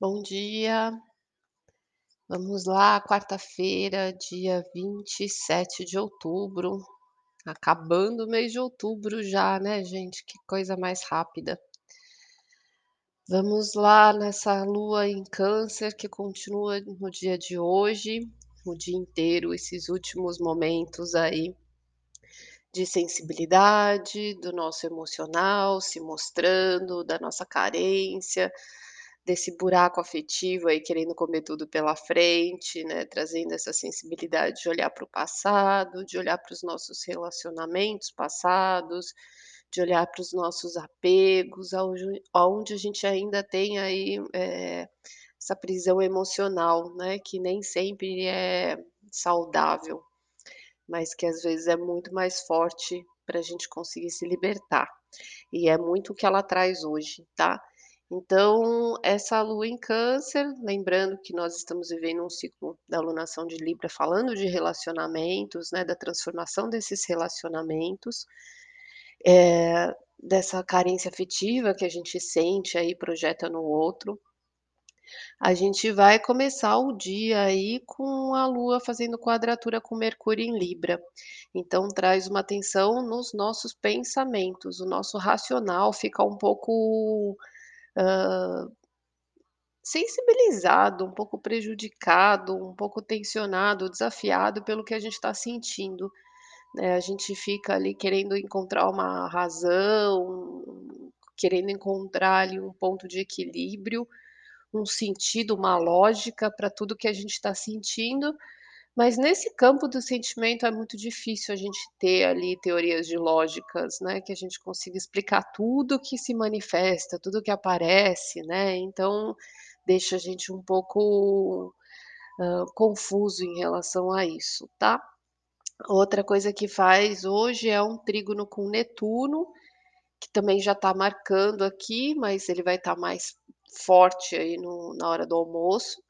Bom dia. Vamos lá, quarta-feira, dia 27 de outubro. Acabando o mês de outubro já, né, gente? Que coisa mais rápida. Vamos lá nessa lua em Câncer que continua no dia de hoje, o dia inteiro, esses últimos momentos aí de sensibilidade, do nosso emocional se mostrando, da nossa carência, desse buraco afetivo aí querendo comer tudo pela frente, né, trazendo essa sensibilidade de olhar para o passado, de olhar para os nossos relacionamentos passados, de olhar para os nossos apegos, aonde a gente ainda tem aí, eh, essa prisão emocional, né, que nem sempre é saudável, mas que às vezes é muito mais forte para a gente conseguir se libertar. E é muito o que ela traz hoje, tá? Então, essa lua em Câncer, lembrando que nós estamos vivendo um ciclo da alunação de Libra, falando de relacionamentos, né, da transformação desses relacionamentos, eh, dessa carência afetiva que a gente sente aí, projeta no outro. A gente vai começar o dia aí com a lua fazendo quadratura com Mercúrio em Libra. Então traz uma atenção nos nossos pensamentos, o nosso racional fica um pouco, hã, sensibilizado, um pouco prejudicado, um pouco tensionado, desafiado pelo que a gente está sentindo, né. A gente fica ali querendo encontrar uma razão, querendo encontrar ali um ponto de equilíbrio, um sentido, uma lógica para tudo que a gente está sentindo, mas nesse campo do sentimento é muito difícil a gente ter ali teorias de lógicas, né, que a gente consiga explicar tudo que se manifesta, tudo que aparece, né, então deixa a gente um pouco, hã, confuso em relação a isso, tá. Outra coisa que faz hoje é um trígono com Netuno, que também já está marcando aqui, mas ele vai estar mais forte aí no na hora do almoço,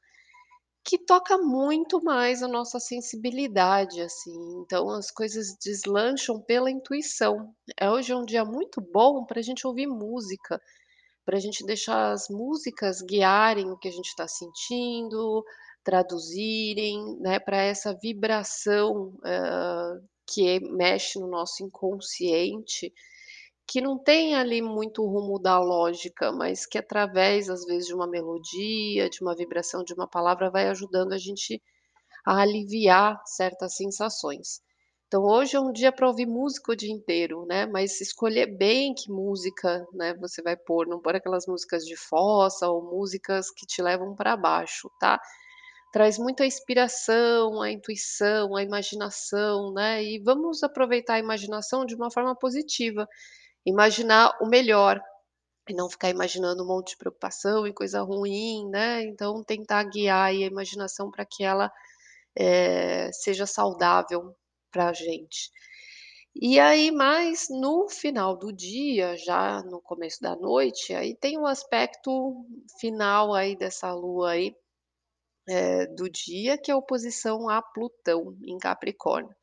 que toca muito mais a nossa sensibilidade, assim, então as coisas deslancham pela intuição. Eh, hoje é um dia muito bom para a gente ouvir música, para a gente deixar as músicas guiarem o que a gente está sentindo, traduzirem, né, para essa vibração, hã, que mexe no nosso inconsciente, que não tem ali muito rumo da lógica, mas que através, às vezes, de uma melodia, de uma vibração de uma palavra, vai ajudando a gente a aliviar certas sensações. Então hoje é um dia para ouvir música o dia inteiro, né, mas escolher bem que música, né, você vai pôr, não pôr aquelas músicas de fossa ou músicas que te levam para baixo, tá. Traz muita inspiração, a intuição, a imaginação, né, e vamos aproveitar a imaginação de uma forma positiva, imaginar o melhor, e não ficar imaginando um monte de preocupação e coisa ruim, né, então tentar guiar a imaginação para que ela, eh, seja saudável para gente. E aí mais no final do dia, já no começo da noite, aí tem um aspecto final aí dessa lua aí, eh, do dia, que é a oposição a Plutão em Capricórnio.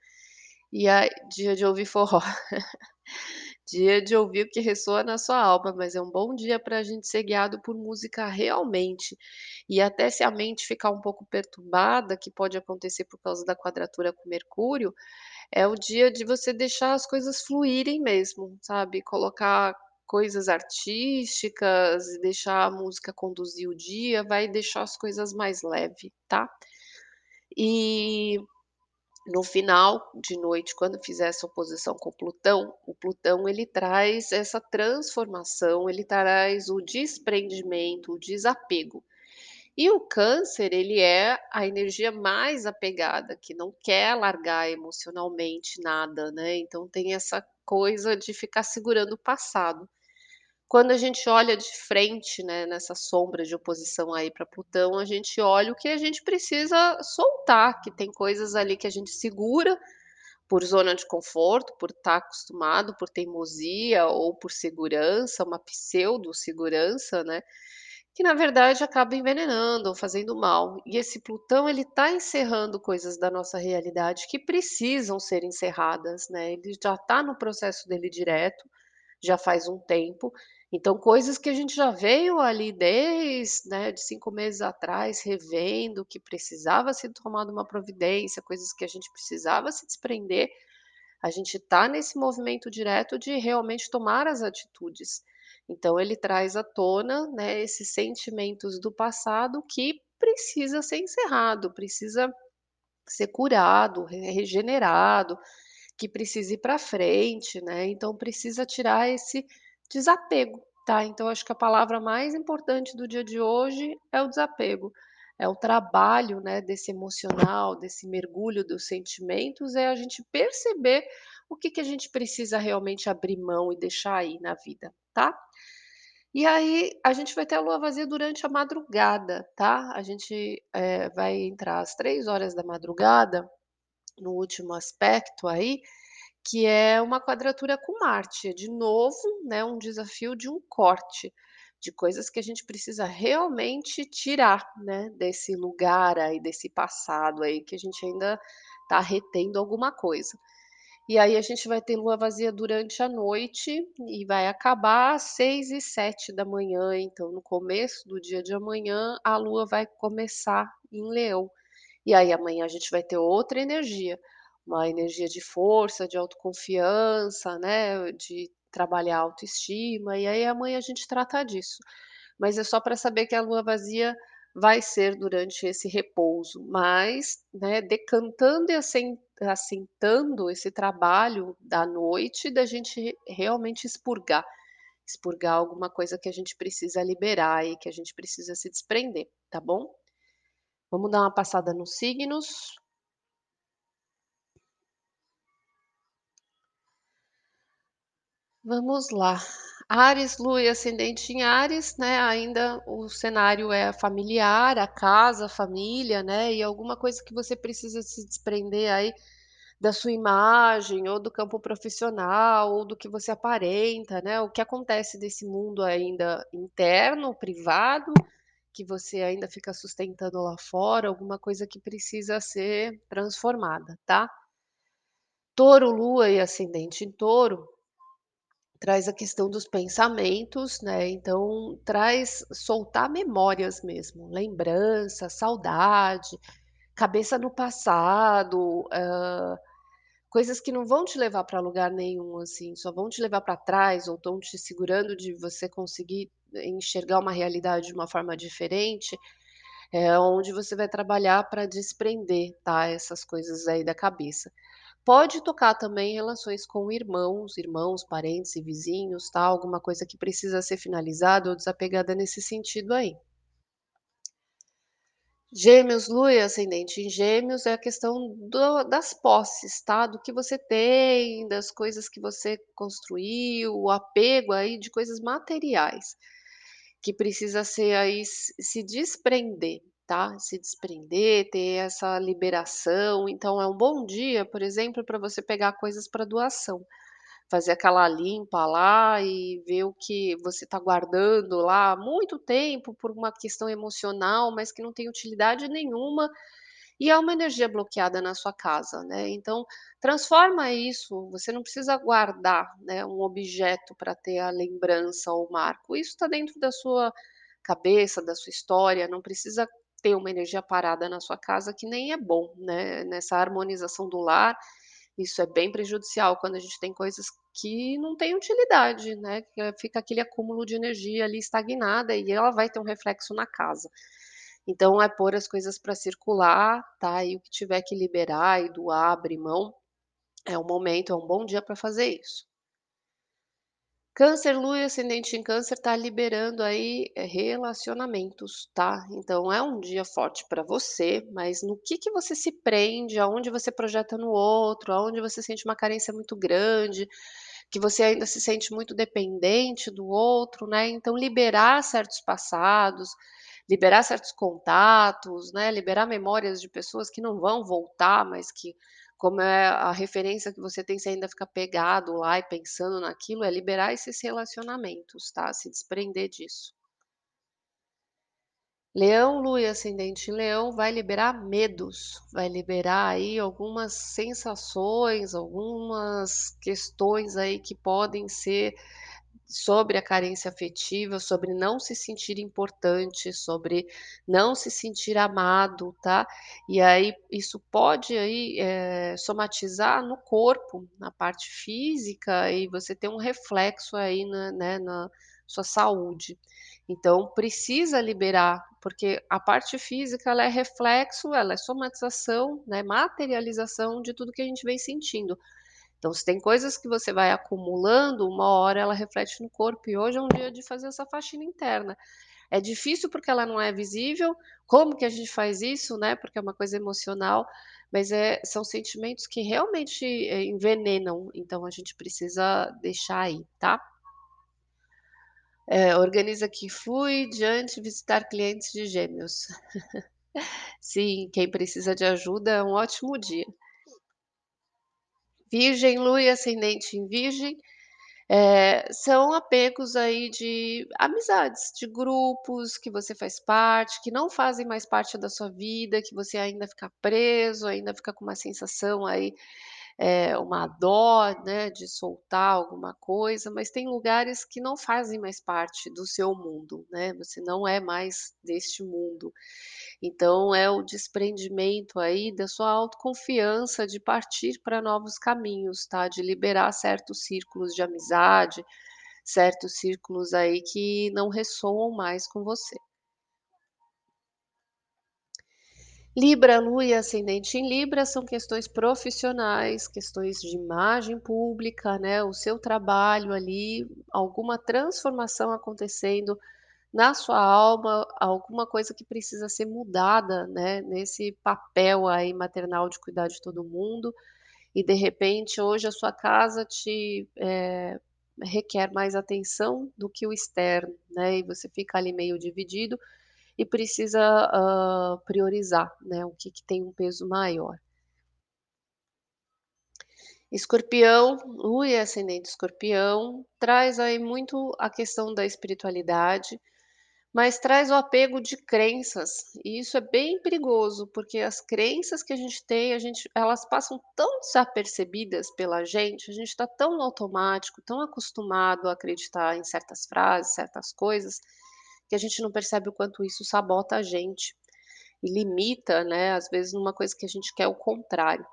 E aí dia de ouvir forró. Dia de ouvir o que ressoa na sua alma, mas é um bom dia para a gente ser guiado por música realmente. E até se a mente ficar um pouco perturbada, que pode acontecer por causa da quadratura com Mercúrio, é o dia de você deixar as coisas fluírem mesmo, sabe, colocar coisas artísticas deixar a música conduzir o dia, vai deixar as coisas mais leve, tá. E no final de noite, quando fizer essa oposição com Plutão, o Plutão ele traz essa transformação, ele traz o desprendimento, o desapego. E o Câncer, ele é a energia mais apegada, que não quer largar emocionalmente nada, né, então tem essa coisa de ficar segurando o passado. Quando a gente olha de frente, né, nessa sombra de oposição aí para Plutão, a gente olha o que a gente precisa soltar, que tem coisas ali que a gente segura, por zona de conforto, por estar acostumado, por teimosia ou por segurança, uma pseudo segurança, né, que na verdade acaba envenenando ou fazendo mal. E esse Plutão ele está encerrando coisas da nossa realidade que precisam ser encerradas, né, ele já está no processo dele direto, já faz um tempo. Então, coisas que a gente já veio ali desde, né, de 5 meses atrás, revendo que precisava ser tomada uma providência, coisas que a gente precisava se desprender, a gente está nesse movimento direto de realmente tomar as atitudes. Então, ele traz à tona, né, esses sentimentos do passado que precisa ser encerrado, precisa ser curado, regenerado, que precisa ir para frente, né, então precisa tirar esse desapego, tá. Então acho que a palavra mais importante do dia de hoje é o desapego, é o trabalho, né, desse emocional, desse mergulho dos sentimentos, é a gente perceber o que que a gente precisa realmente abrir mão e deixar aí na vida, tá. E aí, a gente vai ter a lua vazia durante a madrugada, tá. A gente, eh, vai entrar às 3h, no último aspecto aí, que é uma quadratura com Marte, de novo, né, um desafio de um corte, de coisas que a gente precisa realmente tirar, né, desse lugar aí, desse passado aí, que a gente ainda tá retendo alguma coisa. E aí a gente vai ter lua vazia durante a noite e vai acabar às 6h07, então no começo do dia de amanhã, a lua vai começar em Leão. E aí amanhã a gente vai ter outra energia, uma energia de força, de autoconfiança, né, de trabalhar a autoestima, e aí amanhã a gente trata disso. Mas é só para saber que a lua vazia vai ser durante esse repouso, mas, né, decantando e assen assentando esse trabalho da noite, da gente realmente expurgar, expurgar alguma coisa que a gente precisa liberar e que a gente precisa se desprender, tá bom? Vamos dar uma passada nos signos. Vamos lá. Áries, lua e ascendente em Áries, né, ainda o cenário é familiar, a casa, a família, né, e alguma coisa que você precisa se desprender aí da sua imagem, ou do campo profissional, ou do que você aparenta, né, o que acontece desse mundo ainda interno, privado, que você ainda fica sustentando lá fora, alguma coisa que precisa ser transformada, tá. Touro, lua e ascendente em Touro traz a questão dos pensamentos, né, então traz soltar memórias mesmo, lembrança, saudade, cabeça no passado, hã, coisas que não vão te levar para lugar nenhum, assim, só vão te levar para trás ou estão te segurando de você conseguir enxergar uma realidade de uma forma diferente, é onde você vai trabalhar para desprender, tá, essas coisas aí da cabeça. Pode tocar também relações com irmãos, irmãos, parentes e vizinhos, tá, alguma coisa que precisa ser finalizada ou desapegada nesse sentido aí. Gêmeos, lua e ascendente em Gêmeos é a questão do das posses, tá, do que você tem, das coisas que você construiu, o apego aí de coisas materiais, que precisa ser aí se desprender, tá, se desprender, ter essa liberação, então é um bom dia, por exemplo, para você pegar coisas para doação, fazer aquela limpa lá e ver o que você está guardando lá há muito tempo por uma questão emocional, mas que não tem utilidade nenhuma, e é uma energia bloqueada na sua casa, né, então transforma isso, você não precisa guardar, né, um objeto para ter a lembrança ou o marco, isso está dentro da sua cabeça, da sua história, não precisa ter uma energia parada na sua casa que nem é bom, né, nessa harmonização do lar, isso é bem prejudicial quando a gente tem coisas que não têm utilidade, né, fica aquele acúmulo de energia ali estagnada e ela vai ter um reflexo na casa. Então é pôr as coisas para circular, tá, e o que tiver que liberar e doar, abrir mão, é o momento, é um bom dia para fazer isso. Câncer, lua e ascendente em Câncer está liberando aí relacionamentos, tá, então é um dia forte para você, mas no que que você se prende, aonde você projeta no outro, aonde você sente uma carência muito grande, que você ainda se sente muito dependente do outro, né, então liberar certos passados, liberar certos contatos, né, liberar memórias de pessoas que não vão voltar, mas que como é a referência que você tem, você ainda fica pegado lá e pensando naquilo, é liberar esses relacionamentos, tá, se desprender disso. Leão, lua e ascendente Leão vai liberar medos, vai liberar aí algumas sensações, algumas questões aí que podem ser, sobre a carência afetiva, sobre não se sentir importante, sobre não se sentir amado, tá. E aí isso pode aí, eh, somatizar no corpo, na parte física e você ter um reflexo aí na né, na sua saúde. Então precisa liberar, porque a parte física ela é reflexo, ela é somatização, né, materialização de tudo que a gente vem sentindo. Então se tem coisas que você vai acumulando, uma hora ela reflete no corpo e hoje é um dia de fazer essa faxina interna. É difícil porque ela não é visível, como que a gente faz isso, né, porque é uma coisa emocional, mas, é são sentimentos que realmente, eh, envenenam, então a gente precisa deixar aí, tá. É, organiza aqui, fui diante visitar clientes de gêmeos. Sim, quem precisa de ajuda é um ótimo dia. Virgem, lua e ascendente em virgem, eh, são apegos aí de amizades, de grupos que você faz parte, que não fazem mais parte da sua vida, que você ainda fica preso, ainda fica com uma sensação aí, eh, uma dó, né, de soltar alguma coisa, mas tem lugares que não fazem mais parte do seu mundo, né, você não é mais deste mundo. Então é o desprendimento aí da sua autoconfiança de partir para novos caminhos, tá, de liberar certos círculos de amizade, certos círculos aí que não ressoam mais com você. Libra, lua e ascendente em Libra são questões profissionais, questões de imagem pública, né, o seu trabalho ali, alguma transformação acontecendo na sua alma, alguma coisa que precisa ser mudada, né, nesse papel aí maternal de cuidar de todo mundo, e de repente hoje a sua casa te, eh, requer mais atenção do que o externo, né, e você fica ali meio dividido e precisa, hã, priorizar, né, o que que tem um peso maior. Escorpião, lua e ascendente escorpião, traz aí muito a questão da espiritualidade, mas traz o apego de crenças, e isso é bem perigoso, porque as crenças que a gente tem, a gente elas passam tão desapercebidas pela gente, a gente está tão automático, tão acostumado a acreditar em certas frases, certas coisas, que a gente não percebe o quanto isso sabota a gente, e limita, né, às vezes numa coisa que a gente quer o contrário.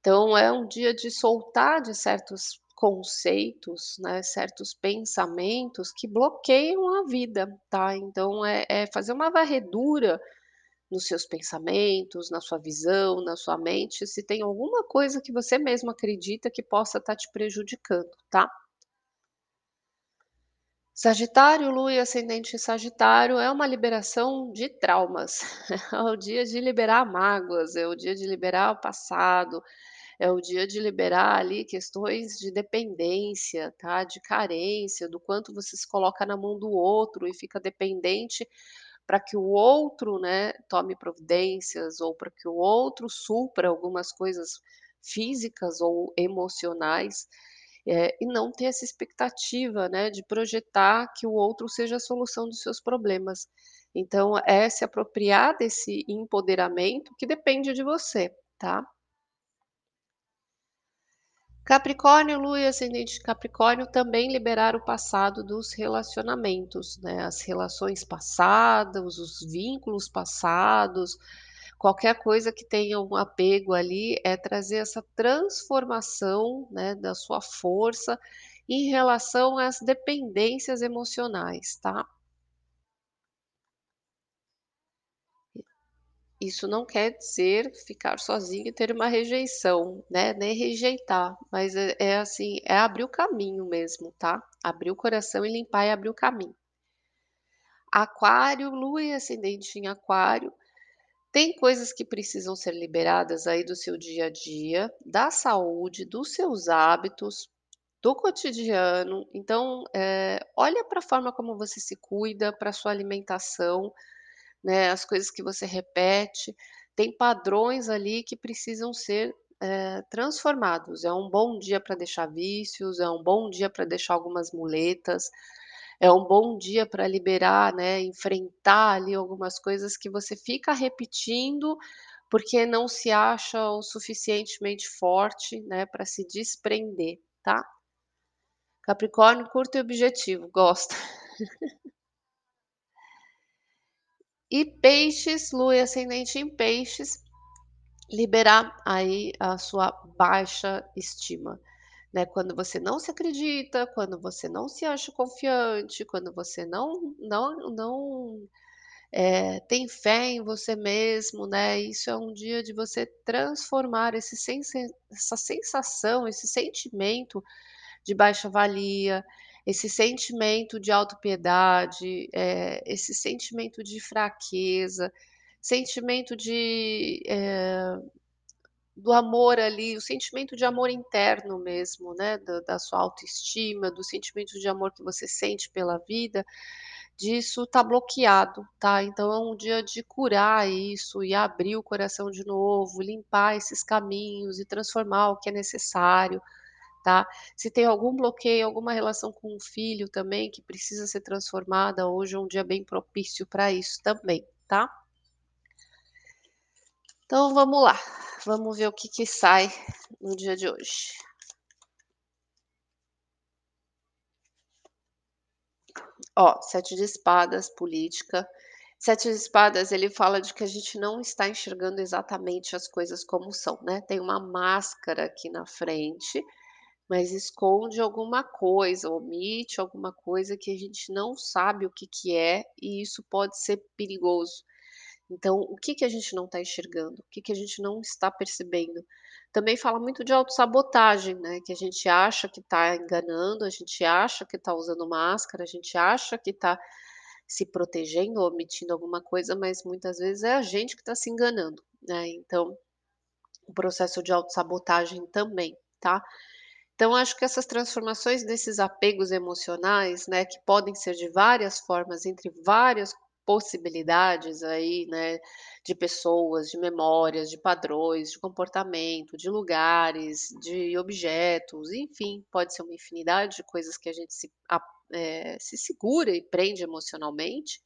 Então é um dia de soltar de certos conceitos, né, certos pensamentos que bloqueiam a vida, tá. Então é é fazer uma varredura nos seus pensamentos, na sua visão, na sua mente, se tem alguma coisa que você mesmo acredita que possa estar te prejudicando, tá. Sagitário, lua e ascendente Sagitário é uma liberação de traumas, é o dia de liberar mágoas, é o dia de liberar o passado, é o dia de liberar ali questões de dependência, tá, de carência, do quanto você se coloca na mão do outro e fica dependente para que o outro, né, tome providências ou para que o outro supra algumas coisas físicas ou emocionais, eh, e não ter essa expectativa, né, de projetar que o outro seja a solução dos seus problemas. Então é se apropriar desse empoderamento que depende de você, tá. Capricórnio, lua e ascendente de Capricórnio também liberar o passado dos relacionamentos, né, as relações passadas, os vínculos passados, qualquer coisa que tenha um apego ali, é trazer essa transformação, né, da sua força em relação às dependências emocionais, tá. Isso não quer dizer ficar sozinho e ter uma rejeição, né, nem rejeitar, mas é é assim, é abrir o caminho mesmo, tá. Abrir o coração e limpar e abrir o caminho. Aquário, lua e ascendente em Aquário, tem coisas que precisam ser liberadas aí do seu dia a dia, da saúde, dos seus hábitos, do cotidiano, então, eh, olha pra forma como você se cuida, pra sua alimentação, né, as coisas que você repete, tem padrões ali que precisam ser, eh, transformados. É um bom dia pra deixar vícios, é um bom dia pra deixar algumas muletas, é um bom dia pra liberar, né, enfrentar ali algumas coisas que você fica repetindo, porque não se acha o suficientemente forte, né, pra se desprender, tá. Capricórnio curto e objetivo, gosta. E peixes, lua e ascendente em peixes, liberar aí a sua baixa estima, né, quando você não se acredita, quando você não se acha confiante, quando você não não não, eh, tem fé em você mesmo, né, isso é um dia de você transformar esse essa sensação, esse sentimento de baixa-valia, esse sentimento de autopiedade, eh, esse sentimento de fraqueza, sentimento de, eh, do amor ali, o sentimento de amor interno mesmo, né, da da sua autoestima, do sentimento de amor que você sente pela vida, disso tá bloqueado, tá. Então é um dia de curar isso e abrir o coração de novo, limpar esses caminhos e transformar o que é necessário, tá. Se tem algum bloqueio, alguma relação com o filho também que precisa ser transformada, hoje é um dia bem propício para isso também, tá. Então vamos lá, vamos ver o que que sai no dia de hoje. Ó, 7 de espadas, política. 7 de espadas, ele fala de que a gente não está enxergando exatamente as coisas como são, né, tem uma máscara aqui na frente, mas esconde alguma coisa, omite alguma coisa que a gente não sabe o que que é, e isso pode ser perigoso. Então, o que que a gente não tá enxergando? O que que a gente não está percebendo? Também fala muito de autossabotagem, né, que a gente acha que tá enganando, a gente acha que tá usando máscara, a gente acha que tá se protegendo ou omitindo alguma coisa, mas muitas vezes é a gente que tá se enganando, né, então, o processo de autossabotagem também, tá. Então acho que essas transformações desses apegos emocionais, né, que podem ser de várias formas, entre várias possibilidades aí, né, de pessoas, de memórias, de padrões, de comportamento, de lugares, de objetos, enfim, pode ser uma infinidade de coisas que a gente se a eh, se segura e prende emocionalmente,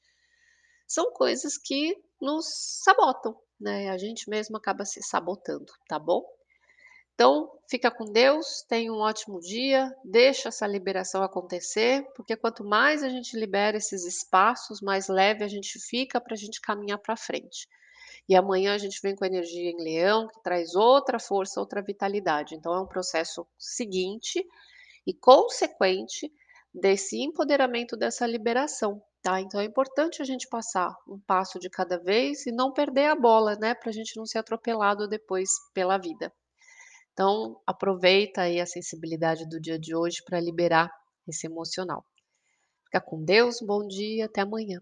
são coisas que nos sabotam, né, a gente mesmo acaba se sabotando, tá bom. Então, fica com Deus, tenha um ótimo dia, deixa essa liberação acontecer, porque quanto mais a gente libera esses espaços, mais leve a gente fica pra gente caminhar pra frente. E amanhã a gente vem com energia em leão, que traz outra força, outra vitalidade, então é um processo seguinte e consequente desse empoderamento dessa liberação, tá. Então é importante a gente passar um passo de cada vez e não perder a bola, né, pra gente não ser atropelado depois pela vida. Então, aproveita aí a sensibilidade do dia de hoje pra liberar esse emocional. Fica com Deus, bom dia, até amanhã.